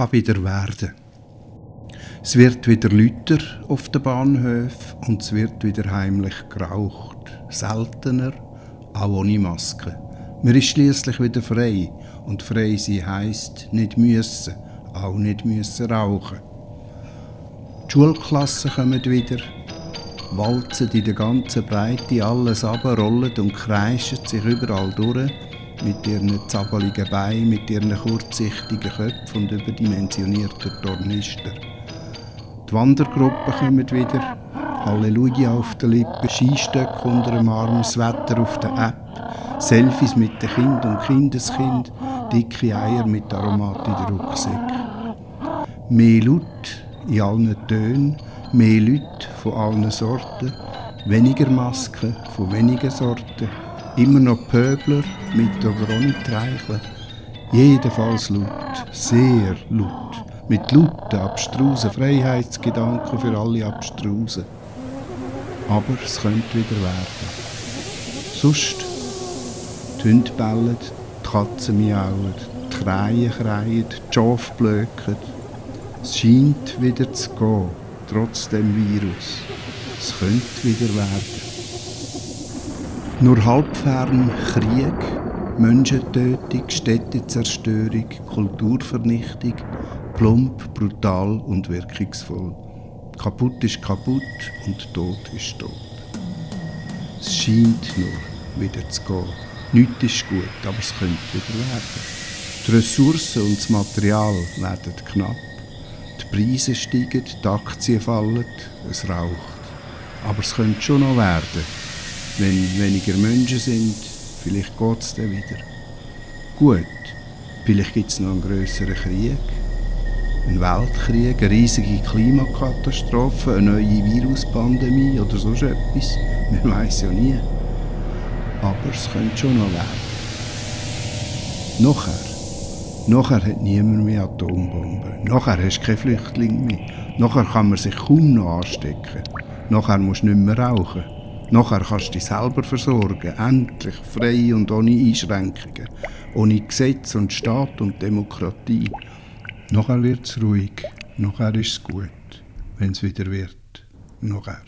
kann wieder werden. Es wird wieder Lüter auf den Bahnhöfen und es wird wieder heimlich geraucht. Seltener, auch ohne Maske. Man ist schließlich wieder frei und frei sein heisst nicht müssen, auch nicht müssen rauchen. Die Schulklassen kommen wieder, walzen in der ganzen Breite alles ab, rollen und kreischen sich überall durch mit ihren zappeligen Beinen, mit ihren kurzsichtigen Köpfen und überdimensionierten Tornistern. Die Wandergruppen kommen wieder, Halleluja auf den Lippen, Skistöcke unter dem Arm, das Wetter auf der App, Selfies mit den Kind und Kindeskind, dicke Eier mit Aromat in den Rucksack. Mehr Laut in allen Tönen, mehr Leute von allen Sorten, weniger Masken von wenigen Sorten, immer noch Pöbler mit oder ohne Treicheln, jedenfalls laut, sehr laut, mit lauten, abstrusen Freiheitsgedanken für alle Abstrusen. Aber es könnte wieder werden. Sonst, die Hunde bellen, die Katzen miauen, die Krähen kreien, die Schafe blöken. Es scheint wieder zu gehen, trotz dem Virus. Es könnte wieder werden. Nur halbfern Krieg, Menschentötung, Städtezerstörung, Kulturvernichtung, plump, brutal und wirkungsvoll. Kaputt ist kaputt und tot ist tot. Es scheint nur wieder zu gehen. Nichts ist gut, aber es könnte wieder werden. Die Ressourcen und das Material werden knapp. Die Preise steigen, die Aktien fallen, es raucht. Aber es könnte schon noch werden. Wenn weniger Menschen sind, vielleicht geht es dann wieder. Gut, vielleicht gibt es noch einen grösseren Krieg ein Weltkrieg, eine riesige Klimakatastrophe, eine neue Viruspandemie oder so etwas. Man weiß ja nie. Aber es könnte schon noch werden. Nachher, nachher hat niemand mehr Atombomben. Nachher hast du keine Flüchtlinge mehr. Nachher kann man sich kaum noch anstecken. Nachher musst du nicht mehr rauchen. Nachher kannst du dich selber versorgen, endlich, frei und ohne Einschränkungen, ohne Gesetz und Staat und Demokratie. Nachher wird es ruhig, nachher ist es gut, wenn es wieder wird. Nachher.